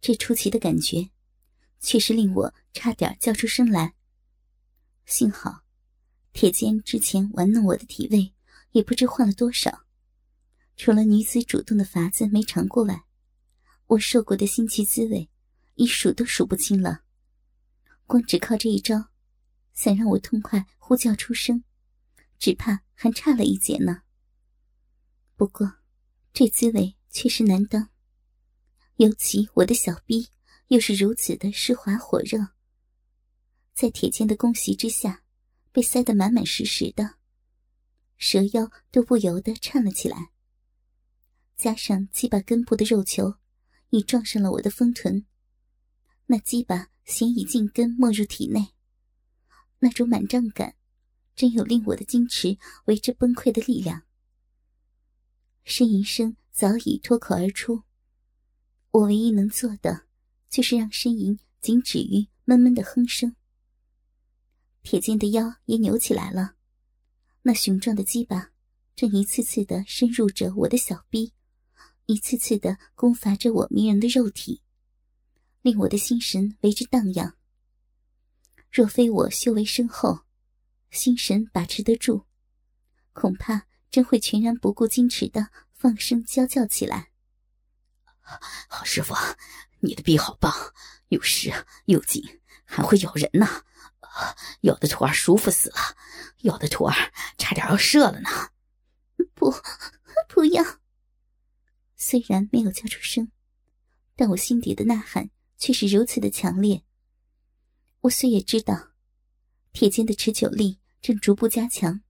这出奇的感觉，却是令我差点叫出声来。幸好，铁坚之前玩弄我的体位，也不知换了多少。除了女子主动的法子没尝过外，我受过的新奇滋味，一数都数不清了。光只靠这一招，想让我痛快呼叫出声，只怕还差了一截呢。不过，这滋味确实难当。尤其我的小臂又是如此的湿滑火热，在铁剑的攻袭之下，被塞得满满实实的，蛇腰都不由得颤了起来。加上鸡巴根部的肉球，已撞上了我的丰臀，那鸡巴显已进根没入体内，那种满胀感，真有令我的矜持为之崩溃的力量。呻吟声早已脱口而出，我唯一能做的，就是让呻吟仅止于闷闷的哼声。铁剑的腰也扭起来了，那雄壮的鸡巴正一次次的深入着我的小臂。一次次的攻伐着我迷人的肉体，令我的心神为之荡漾。若非我修为深厚，心神把持得住，恐怕真会全然不顾矜持的放声娇叫起来。好师傅，你的臂好棒，又湿又紧，还会咬人呢。咬的徒儿舒服死了，咬的徒儿差点要射了呢。不，不要。虽然没有叫出声，但我心底的呐喊却是如此的强烈。我虽也知道，铁剑的持久力正逐步加强，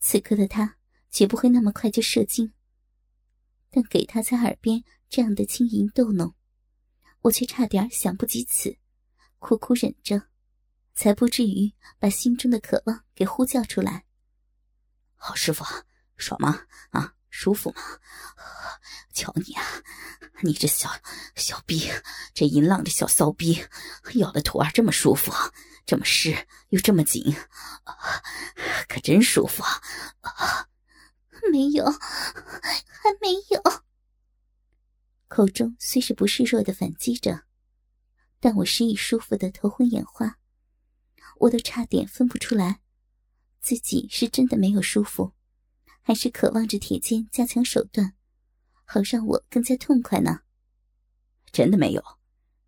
此刻的他绝不会那么快就射精。但给他在耳边这样的轻吟逗弄，我却差点想不及此，苦苦忍着，才不至于把心中的渴望给呼叫出来。好师傅，爽吗？啊！舒服吗？瞧你啊，你这小小逼，这淫浪的小骚逼，咬的徒儿这么舒服，这么湿又这么紧，可真舒服啊！没有，还没有。口中虽是不示弱的反击着，但我失意舒服的头昏眼花，我都差点分不出来，自己是真的没有舒服。还是渴望着铁剑加强手段，好让我更加痛快呢。真的没有，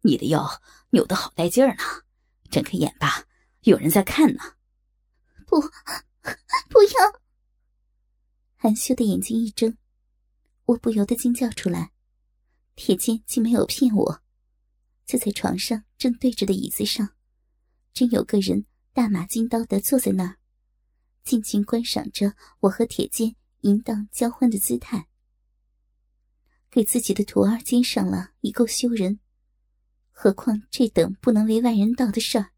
你的腰扭得好带劲儿呢，睁开眼吧，有人在看呢。不，不要！含羞的眼睛一睁，我不由得惊叫出来。铁剑竟没有骗我，就在床上正对着的椅子上，真有个人大马金刀的坐在那儿。静静观赏着我和铁剑淫荡交欢的姿态，给自己的徒儿肩上了已够羞人，何况这等不能为外人道的事儿，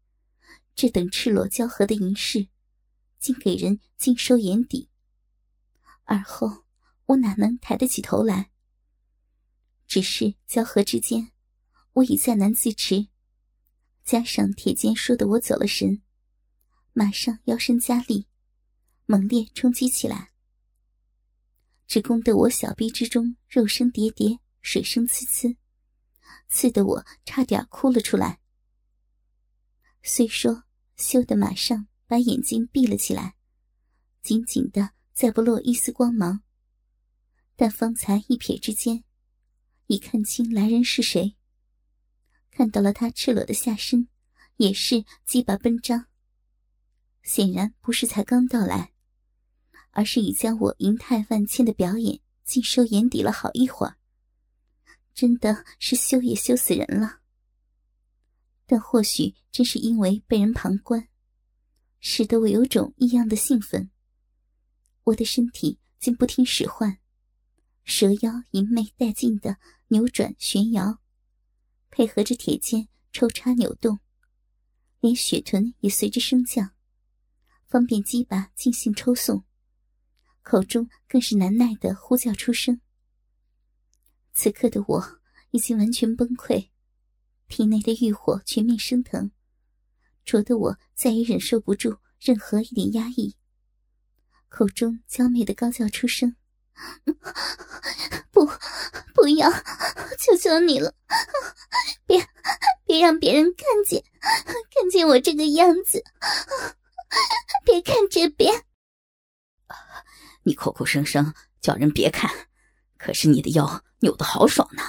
这等赤裸交合的淫事，竟给人尽收眼底。而后我哪能抬得起头来？只是交合之间，我已再难自持，加上铁剑说的我走了神，马上腰身加力。猛烈冲击起来，只攻得我小臂之中肉声叠叠，水声呲呲，刺得我差点哭了出来。虽说羞得马上把眼睛闭了起来，紧紧的再不落一丝光芒，但方才一瞥之间，已看清来人是谁。看到了他赤裸的下身，也是鸡巴奔张，显然不是才刚到来。而是已将我银泰万千的表演尽收眼底了好一会儿，真的是羞也羞死人了。但或许正是因为被人旁观，使得我有种异样的兴奋。我的身体竟不听使唤，蛇腰淫媚带劲的扭转旋摇，配合着铁剑抽插扭动，连血臀也随之升降，方便鸡巴尽兴抽送。口中更是难耐的呼叫出声。此刻的我已经完全崩溃，体内的欲火全面升腾，灼得我再也忍受不住任何一点压抑，口中娇媚的高叫出声：“不，不要！求求你了，别别让别人看见，看见我这个样子。别看这边。你口口声声叫人别看，可是你的腰扭得好爽呢，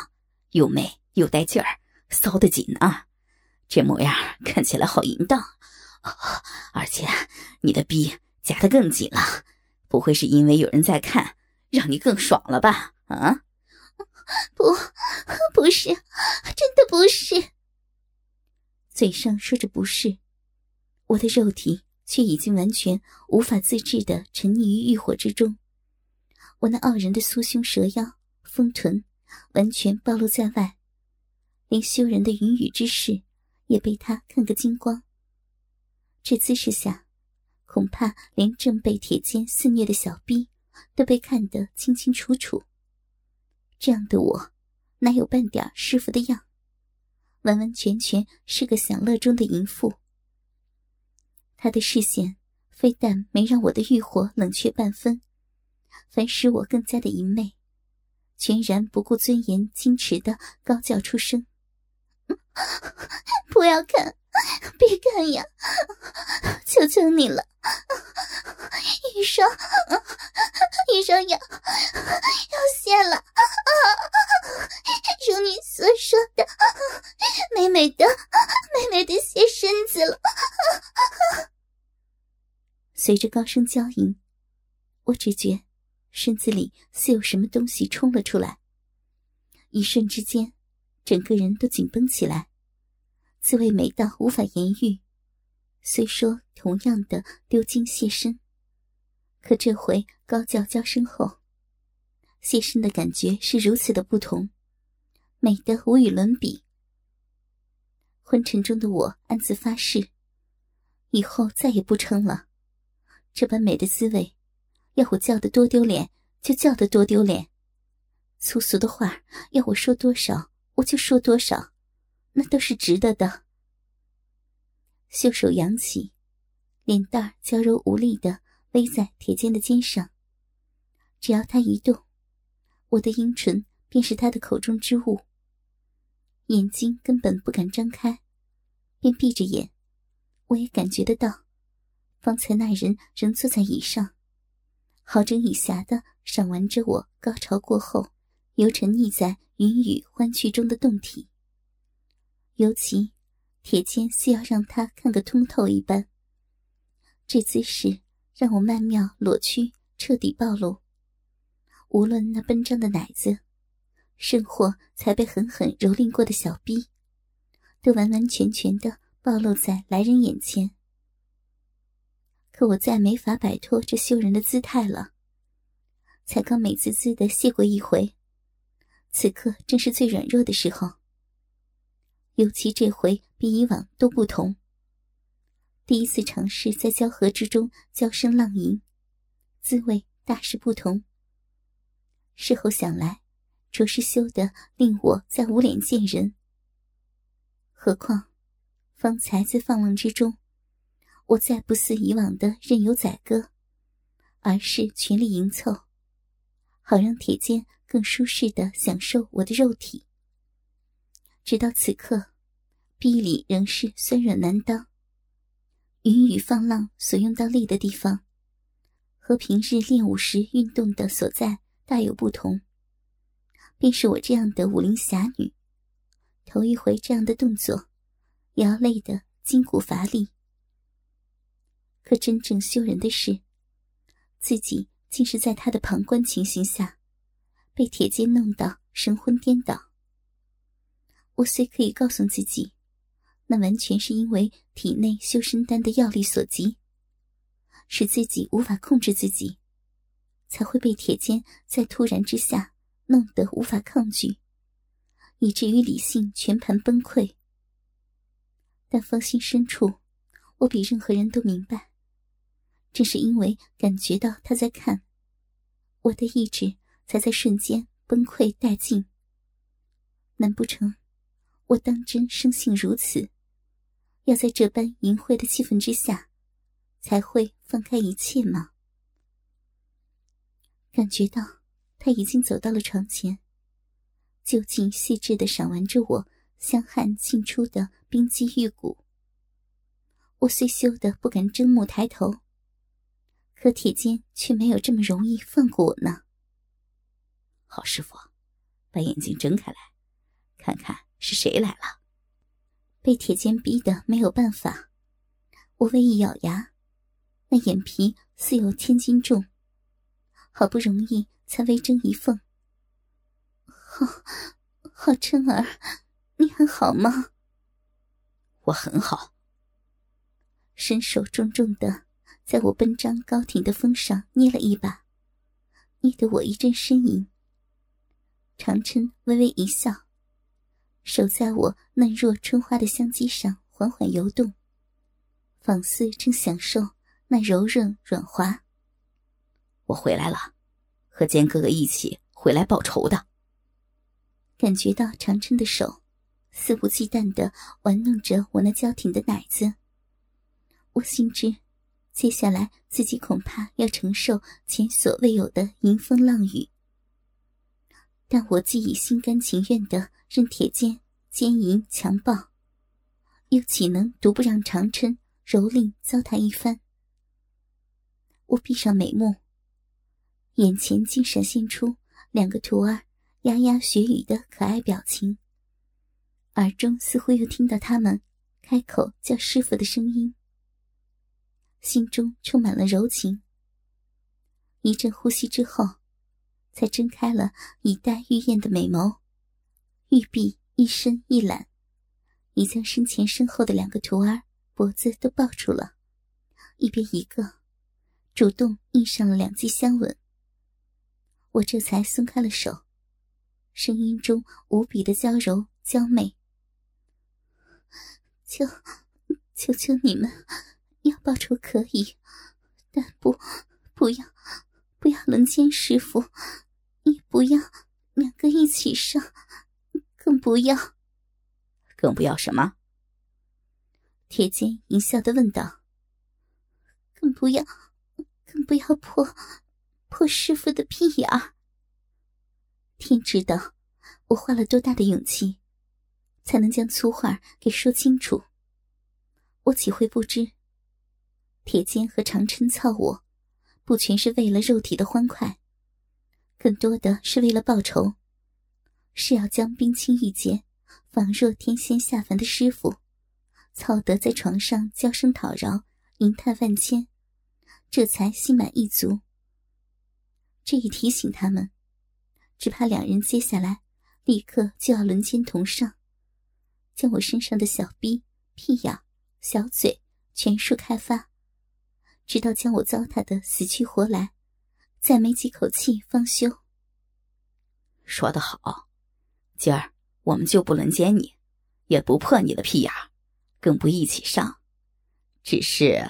又美又带劲儿，骚得紧啊！这模样看起来好淫荡，而且你的逼夹得更紧了，不会是因为有人在看，让你更爽了吧？啊？不，不是，真的不是。嘴上说着不是，我的肉体。却已经完全无法自制的沉溺于欲火之中，我那傲人的酥胸蛇腰、丰臀，完全暴露在外，连羞人的云雨之事也被他看个精光。这姿势下，恐怕连正被铁肩肆虐的小逼都被看得清清楚楚。这样的我，哪有半点师傅的样？完完全全是个享乐中的淫妇。他的视线非但没让我的欲火冷却半分，反使我更加的淫媚，全然不顾尊严，矜持的高叫出声：“ 不要看，别看呀！求求你了，医生，医生要要谢了！如你所说的，美美的，美美的谢身子了。”随着高声娇吟，我只觉身子里似有什么东西冲了出来。一瞬之间，整个人都紧绷起来，滋味美到无法言喻。虽说同样的丢精泄身，可这回高叫娇声后，泄身的感觉是如此的不同，美得无与伦比。昏沉中的我暗自发誓，以后再也不撑了。这般美的滋味，要我叫得多丢脸就叫得多丢脸。粗俗的话要我说多少我就说多少，那都是值得的。袖手扬起，脸蛋娇柔无力的偎在铁肩的肩上。只要他一动，我的阴唇便是他的口中之物。眼睛根本不敢张开，便闭着眼，我也感觉得到。方才那人仍坐在椅上，好整以暇的赏玩着我高潮过后又沉溺在云雨欢趣中的动体。尤其铁肩似要让他看个通透一般。这姿势让我曼妙裸躯彻底暴露，无论那奔张的奶子，甚或才被狠狠蹂躏过的小逼，都完完全全的暴露在来人眼前。可我再没法摆脱这羞人的姿态了。才刚美滋滋的谢过一回，此刻正是最软弱的时候。尤其这回比以往都不同。第一次尝试在交合之中娇声浪吟，滋味大是不同。事后想来，着实羞得令我再无脸见人。何况，方才在放浪之中。我再不似以往的任由宰割，而是全力迎凑，好让铁肩更舒适的享受我的肉体。直到此刻，臂里仍是酸软难当。云雨放浪所用到力的地方，和平日练武时运动的所在大有不同。便是我这样的武林侠女，头一回这样的动作，也要累得筋骨乏力。可真正羞人的是，自己竟是在他的旁观情形下，被铁肩弄到神魂颠倒。我虽可以告诉自己，那完全是因为体内修身丹的药力所及，使自己无法控制自己，才会被铁肩在突然之下弄得无法抗拒，以至于理性全盘崩溃。但芳心深处，我比任何人都明白。正是因为感觉到他在看，我的意志才在瞬间崩溃殆尽。难不成我当真生性如此，要在这般淫秽的气氛之下，才会放开一切吗？感觉到他已经走到了床前，就近细致的赏玩着我香汗沁出的冰肌玉骨。我虽羞得不敢睁目抬头，可铁坚却没有这么容易放过我呢。好师傅，把眼睛睁开来，看看是谁来了。被铁坚逼得没有办法，我微一咬牙，那眼皮似有千斤重，好不容易才微睁一缝。好，好琛儿，你还好吗？我很好。伸手重重的在我奔张高挺的峰上捏了一把，捏得我一阵呻吟。长琛微微一笑，手在我嫩若春花的香肌上缓缓游动，仿似正享受那柔韧软滑。我回来了，和坚哥哥一起回来报仇的。感觉到长琛的手肆无忌惮的玩弄着我那娇挺的奶子。我心知，接下来自己恐怕要承受前所未有的迎风浪雨。但我既已心甘情愿的任铁剑奸淫强暴，又岂能独不让长春蹂躏糟蹋一番？我闭上美目，眼前竟闪现出两个徒儿牙牙学语的可爱表情，耳中似乎又听到他们开口叫师傅的声音。心中充满了柔情。一阵呼吸之后，才睁开了以待玉燕的美眸，玉臂一伸一揽，已将身前身后的两个徒儿脖子都抱住了，一边一个，主动印上了两记香吻。我这才松开了手，声音中无比的娇柔娇媚：“求，求求你们！”要报仇可以，但不，不要，不要轮奸师傅，也不要两个一起上，更不要，更不要什么？铁剑淫笑的问道。更不要，更不要破，破师傅的屁眼儿。天知道，我花了多大的勇气，才能将粗话给说清楚。我岂会不知？铁坚和长春操我，不全是为了肉体的欢快，更多的是为了报仇，是要将冰清玉洁、仿若天仙下凡的师傅，操得在床上娇声讨饶、银叹万千，这才心满意足。这一提醒他们，只怕两人接下来立刻就要轮奸同上，将我身上的小逼、屁眼、小嘴全数开发。直到将我糟蹋的死去活来，再没几口气方休。说得好，今儿我们就不轮奸你，也不破你的屁眼，更不一起上。只是，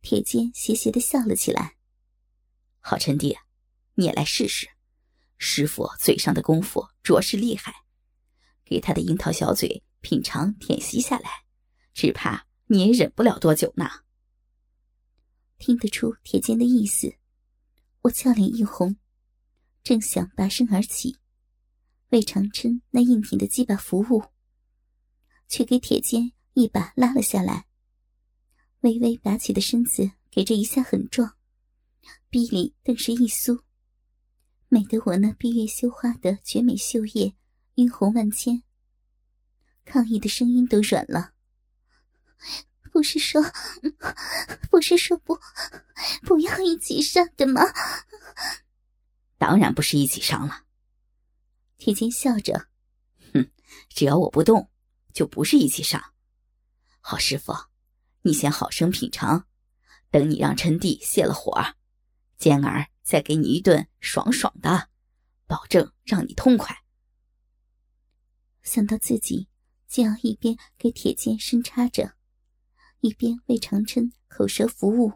铁剑邪邪的笑了起来。好臣弟，你也来试试，师傅嘴上的功夫着实厉害，给他的樱桃小嘴品尝舔吸下来，只怕你也忍不了多久呢。听得出铁剑的意思，我俏脸一红，正想拔身而起，为长琛那硬挺的鸡巴服务，却给铁剑一把拉了下来。微微拔起的身子给这一下很壮，臂里顿时一酥，美得我那闭月羞花的绝美秀叶晕红万千，抗议的声音都软了。不是说，不是说不，不要一起上的吗？当然不是一起上了。铁金笑着，哼，只要我不动，就不是一起上。好师傅，你先好生品尝，等你让陈弟泄了火，坚儿再给你一顿爽爽的，保证让你痛快。想到自己就要一边给铁剑深插着。一边为长琛口舌服务，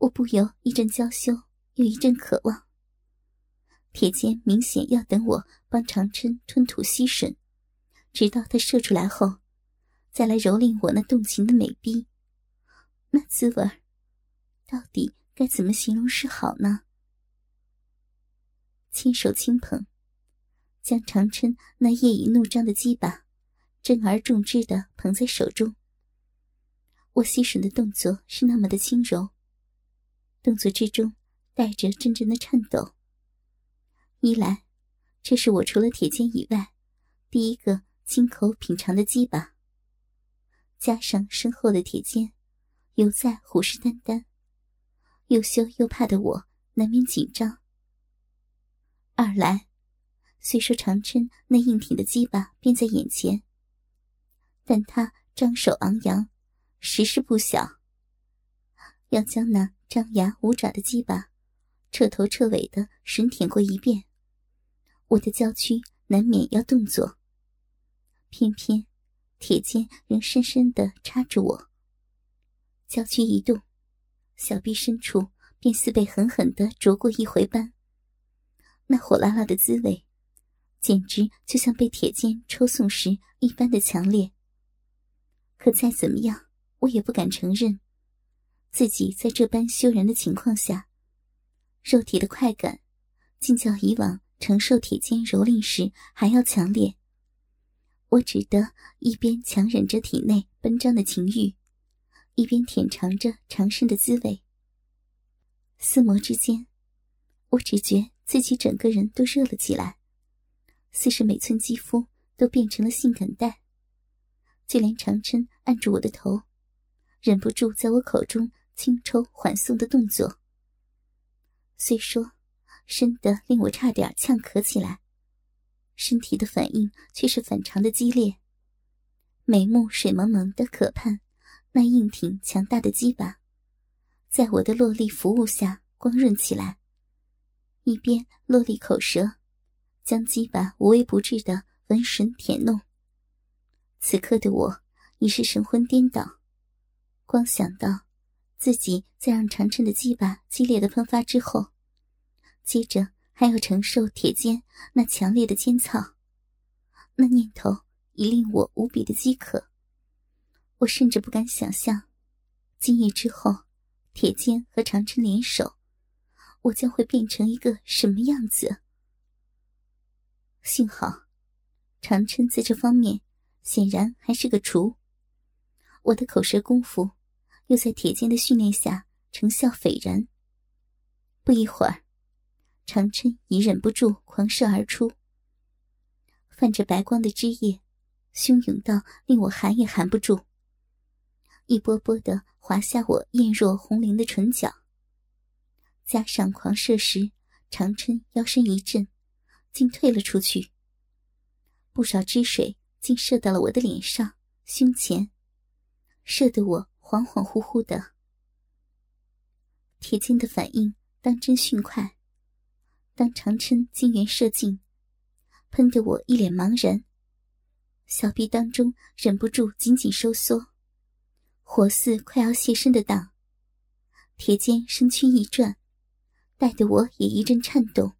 我不由一阵娇羞，又一阵渴望。铁剑明显要等我帮长琛吞吐吸吮，直到他射出来后，再来蹂躏我那动情的美臂。那滋味到底该怎么形容是好呢？亲手轻捧，将长春那夜已怒张的鸡巴，正而重之的捧在手中。我吸吮的动作是那么的轻柔，动作之中带着阵阵的颤抖。一来，这是我除了铁剑以外，第一个亲口品尝的鸡巴。加上身后的铁剑，犹在虎视眈眈，又羞又怕的我难免紧张。二来，虽说长春那硬挺的鸡巴便在眼前，但他张手昂扬，实是不小。要将那张牙舞爪的鸡巴，彻头彻尾的吮舔过一遍。我的娇躯难免要动作，偏偏铁剑仍深深的插着我。娇躯一动，小臂深处便似被狠狠的啄过一回般。那火辣辣的滋味，简直就像被铁剑抽送时一般的强烈。可再怎么样，我也不敢承认，自己在这般羞人的情况下，肉体的快感，竟较以往。承受铁剑蹂躏时还要强烈，我只得一边强忍着体内奔张的情欲，一边舔尝着长生的滋味。四魔之间，我只觉自己整个人都热了起来，似是每寸肌肤都变成了性感带，就连长琛按住我的头，忍不住在我口中轻抽缓送的动作。虽说。深得令我差点呛咳起来，身体的反应却是反常的激烈。眉目水蒙蒙的，可盼那硬挺强大的鸡巴，在我的落力服务下光润起来。一边落力口舌，将鸡巴无微不至的闻吮舔弄。此刻的我已是神魂颠倒，光想到自己在让长春的鸡巴激烈的喷发之后。接着还要承受铁尖那强烈的尖草，那念头已令我无比的饥渴。我甚至不敢想象，今夜之后，铁尖和长春联手，我将会变成一个什么样子。幸好，长春在这方面显然还是个厨，我的口舌功夫又在铁剑的训练下成效斐然。不一会儿。长春已忍不住狂射而出，泛着白光的汁液，汹涌到令我含也含不住，一波波的滑下我艳若红绫的唇角。加上狂射时，长春腰身一震，竟退了出去。不少汁水竟射到了我的脸上、胸前，射得我恍恍惚惚的。铁剑的反应当真迅快。当长琛金元射尽，喷得我一脸茫然，小臂当中忍不住紧紧收缩，火似快要泄身的荡。铁剑身躯一转，带得我也一阵颤动。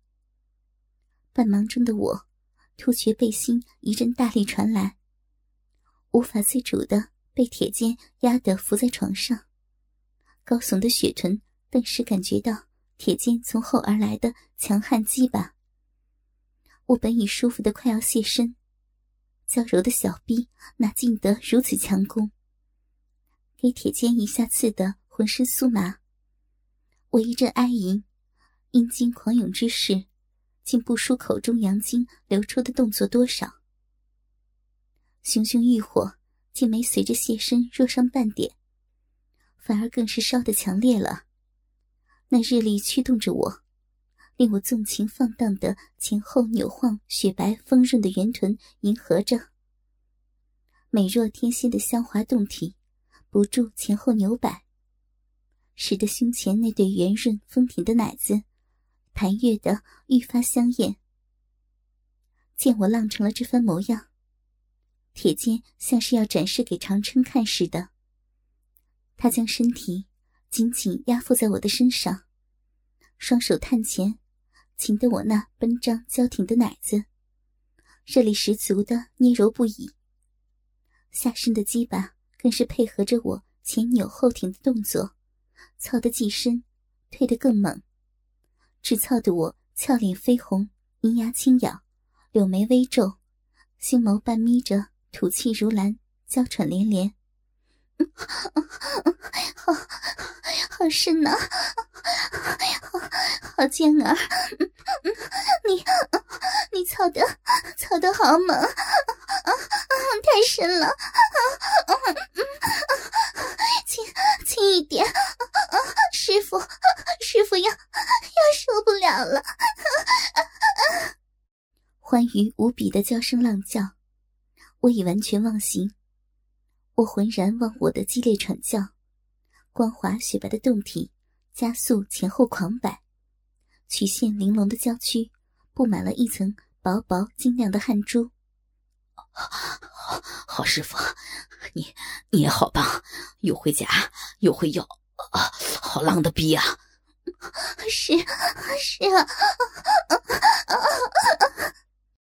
半忙中的我，突觉背心一阵大力传来，无法自主的被铁剑压得伏在床上，高耸的雪臀顿时感觉到。铁剑从后而来的强悍击吧，我本已舒服的快要卸身，娇柔的小臂哪经得如此强攻？给铁剑一下刺得浑身酥麻，我一阵哀吟，阴茎狂涌之势，竟不输口中阳精流出的动作多少。熊熊欲火竟没随着谢身弱上半点，反而更是烧得强烈了。那日力驱动着我，令我纵情放荡的前后扭晃，雪白丰润的圆臀迎合着，美若天仙的香滑胴体不住前后扭摆，使得胸前那对圆润丰挺的奶子弹跃的愈发香艳。见我浪成了这番模样，铁剑像是要展示给长春看似的，他将身体。紧紧压附在我的身上，双手探前，擒得我那奔张娇挺的奶子，热力十足的捏揉不已。下身的鸡巴更是配合着我前扭后挺的动作，操得既深，推得更猛，直操得我俏脸绯红，银牙轻咬，柳眉微皱，星眸半眯着，吐气如兰，娇喘连连。好，好深呐，好，好尖儿，你，你操的，操的好猛，太深了，轻，轻一点，师傅，师傅要，要受不了了。欢愉无比的叫声浪叫，我已完全忘形。我浑然忘我的激烈喘叫，光滑雪白的胴体加速前后狂摆，曲线玲珑的娇躯布满了一层薄薄晶亮的汗珠。好，好师傅，你你也好棒，又会夹又会咬，啊，好浪的逼啊！是是啊。